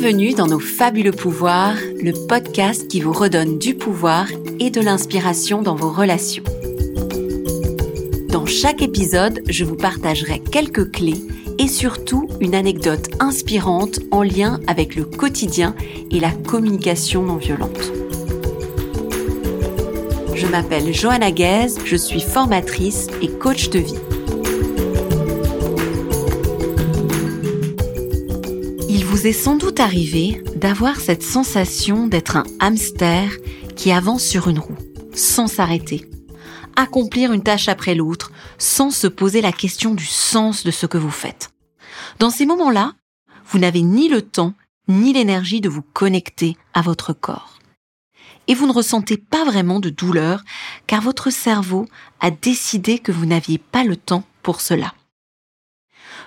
Bienvenue dans nos fabuleux pouvoirs, le podcast qui vous redonne du pouvoir et de l'inspiration dans vos relations. Dans chaque épisode, je vous partagerai quelques clés et surtout une anecdote inspirante en lien avec le quotidien et la communication non violente. Je m'appelle Johanna Guez, je suis formatrice et coach de vie. Vous est sans doute arrivé d'avoir cette sensation d'être un hamster qui avance sur une roue, sans s'arrêter, accomplir une tâche après l'autre, sans se poser la question du sens de ce que vous faites. Dans ces moments-là, vous n'avez ni le temps ni l'énergie de vous connecter à votre corps et vous ne ressentez pas vraiment de douleur car votre cerveau a décidé que vous n'aviez pas le temps pour cela.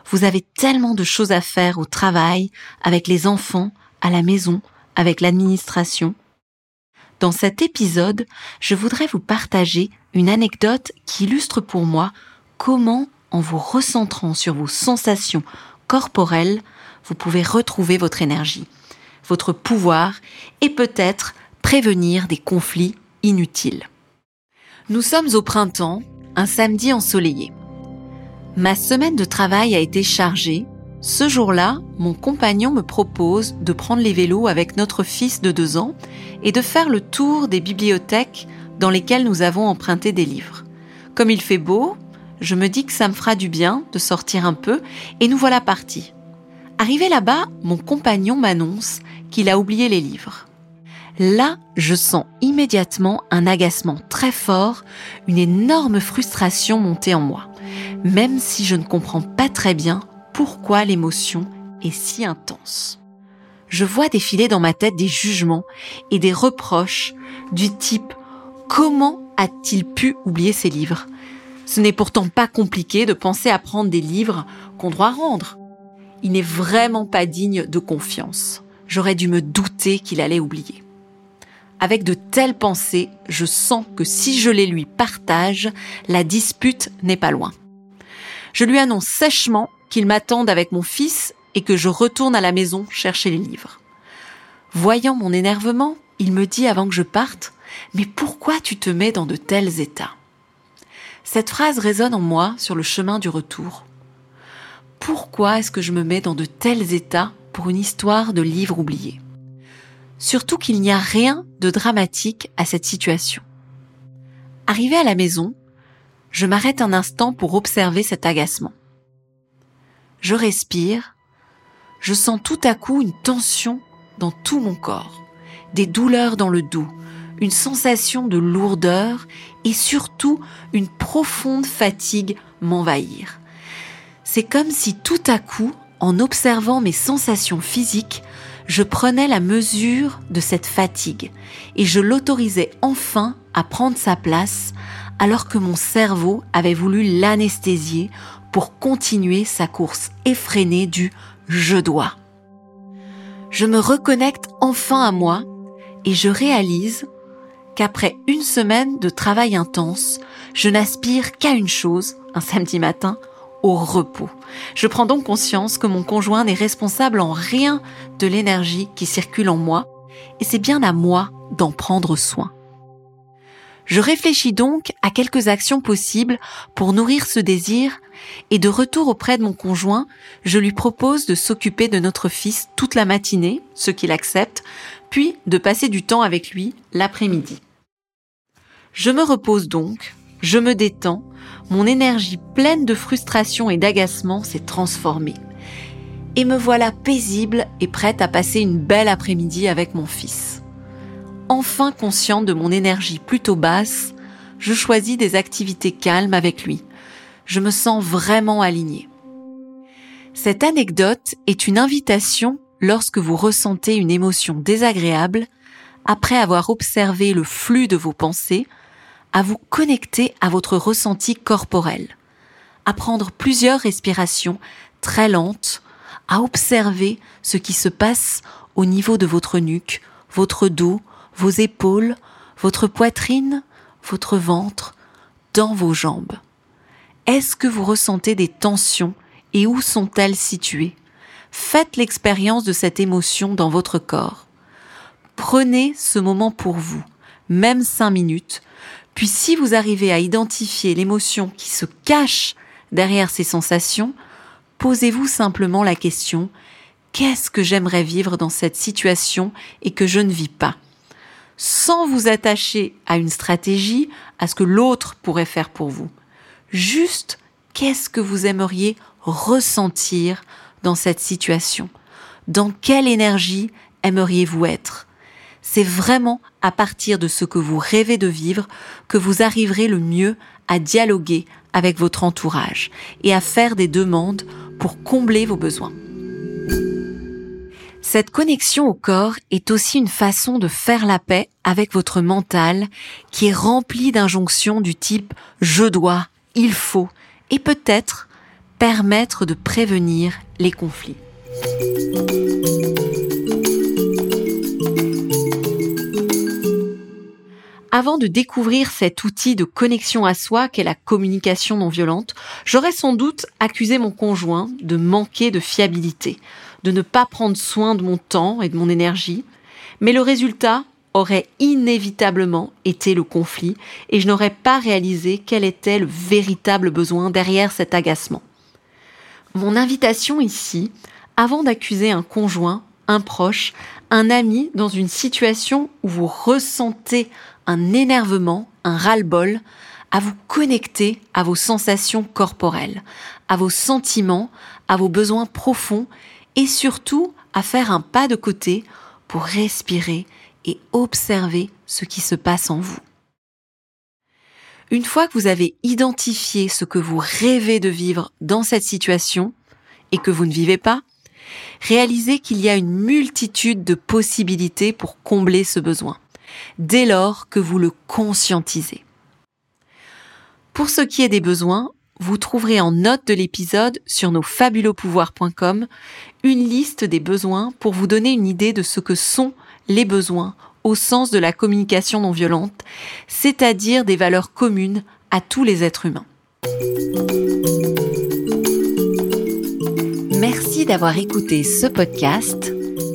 Vous avez tellement de choses à faire au travail, avec les enfants, à la maison, avec l'administration. Dans cet épisode, je voudrais vous partager une anecdote qui illustre pour moi comment, en vous recentrant sur vos sensations corporelles, vous pouvez retrouver votre énergie, votre pouvoir et peut-être prévenir des conflits inutiles. Nous sommes au printemps, un samedi ensoleillé. Ma semaine de travail a été chargée. Ce jour-là, mon compagnon me propose de prendre les vélos avec notre fils de deux ans et de faire le tour des bibliothèques dans lesquelles nous avons emprunté des livres. Comme il fait beau, je me dis que ça me fera du bien de sortir un peu et nous voilà partis. Arrivé là-bas, mon compagnon m'annonce qu'il a oublié les livres. Là, je sens immédiatement un agacement très fort, une énorme frustration monter en moi, même si je ne comprends pas très bien pourquoi l'émotion est si intense. Je vois défiler dans ma tête des jugements et des reproches du type comment a-t-il pu oublier ses livres? Ce n'est pourtant pas compliqué de penser à prendre des livres qu'on doit rendre. Il n'est vraiment pas digne de confiance. J'aurais dû me douter qu'il allait oublier. Avec de telles pensées, je sens que si je les lui partage, la dispute n'est pas loin. Je lui annonce sèchement qu'il m'attende avec mon fils et que je retourne à la maison chercher les livres. Voyant mon énervement, il me dit avant que je parte, Mais pourquoi tu te mets dans de tels états? Cette phrase résonne en moi sur le chemin du retour. Pourquoi est-ce que je me mets dans de tels états pour une histoire de livres oubliés? Surtout qu'il n'y a rien de dramatique à cette situation. Arrivé à la maison, je m'arrête un instant pour observer cet agacement. Je respire, je sens tout à coup une tension dans tout mon corps, des douleurs dans le dos, une sensation de lourdeur et surtout une profonde fatigue m'envahir. C'est comme si tout à coup, en observant mes sensations physiques, je prenais la mesure de cette fatigue et je l'autorisais enfin à prendre sa place alors que mon cerveau avait voulu l'anesthésier pour continuer sa course effrénée du je dois. Je me reconnecte enfin à moi et je réalise qu'après une semaine de travail intense, je n'aspire qu'à une chose, un samedi matin, repos. Je prends donc conscience que mon conjoint n'est responsable en rien de l'énergie qui circule en moi, et c'est bien à moi d'en prendre soin. Je réfléchis donc à quelques actions possibles pour nourrir ce désir et de retour auprès de mon conjoint, je lui propose de s'occuper de notre fils toute la matinée, ce qu'il accepte, puis de passer du temps avec lui l'après-midi. Je me repose donc, je me détends, mon énergie pleine de frustration et d'agacement s'est transformée. Et me voilà paisible et prête à passer une belle après-midi avec mon fils. Enfin consciente de mon énergie plutôt basse, je choisis des activités calmes avec lui. Je me sens vraiment alignée. Cette anecdote est une invitation lorsque vous ressentez une émotion désagréable, après avoir observé le flux de vos pensées, à vous connecter à votre ressenti corporel, à prendre plusieurs respirations très lentes, à observer ce qui se passe au niveau de votre nuque, votre dos, vos épaules, votre poitrine, votre ventre, dans vos jambes. Est-ce que vous ressentez des tensions et où sont-elles situées? Faites l'expérience de cette émotion dans votre corps. Prenez ce moment pour vous, même cinq minutes, puis si vous arrivez à identifier l'émotion qui se cache derrière ces sensations, posez-vous simplement la question qu'est-ce que j'aimerais vivre dans cette situation et que je ne vis pas? Sans vous attacher à une stratégie, à ce que l'autre pourrait faire pour vous. Juste qu'est-ce que vous aimeriez ressentir dans cette situation? Dans quelle énergie aimeriez-vous être? C'est vraiment à partir de ce que vous rêvez de vivre que vous arriverez le mieux à dialoguer avec votre entourage et à faire des demandes pour combler vos besoins. Cette connexion au corps est aussi une façon de faire la paix avec votre mental qui est rempli d'injonctions du type je dois, il faut et peut-être permettre de prévenir les conflits. Avant de découvrir cet outil de connexion à soi qu'est la communication non violente, j'aurais sans doute accusé mon conjoint de manquer de fiabilité, de ne pas prendre soin de mon temps et de mon énergie, mais le résultat aurait inévitablement été le conflit et je n'aurais pas réalisé quel était le véritable besoin derrière cet agacement. Mon invitation ici, avant d'accuser un conjoint, un proche, un ami dans une situation où vous ressentez un énervement, un ras-le-bol, à vous connecter à vos sensations corporelles, à vos sentiments, à vos besoins profonds et surtout à faire un pas de côté pour respirer et observer ce qui se passe en vous. Une fois que vous avez identifié ce que vous rêvez de vivre dans cette situation et que vous ne vivez pas, réalisez qu'il y a une multitude de possibilités pour combler ce besoin dès lors que vous le conscientisez. Pour ce qui est des besoins, vous trouverez en note de l'épisode sur nos fabulopouvoirs.com une liste des besoins pour vous donner une idée de ce que sont les besoins au sens de la communication non violente, c'est-à-dire des valeurs communes à tous les êtres humains. Merci d'avoir écouté ce podcast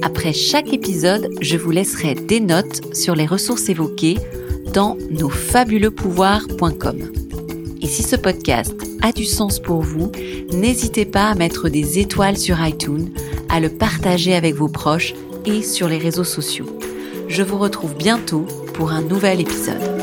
après chaque épisode, je vous laisserai des notes sur les ressources évoquées dans nosfabuleuxpouvoirs.com. Et si ce podcast a du sens pour vous, n'hésitez pas à mettre des étoiles sur iTunes, à le partager avec vos proches et sur les réseaux sociaux. Je vous retrouve bientôt pour un nouvel épisode.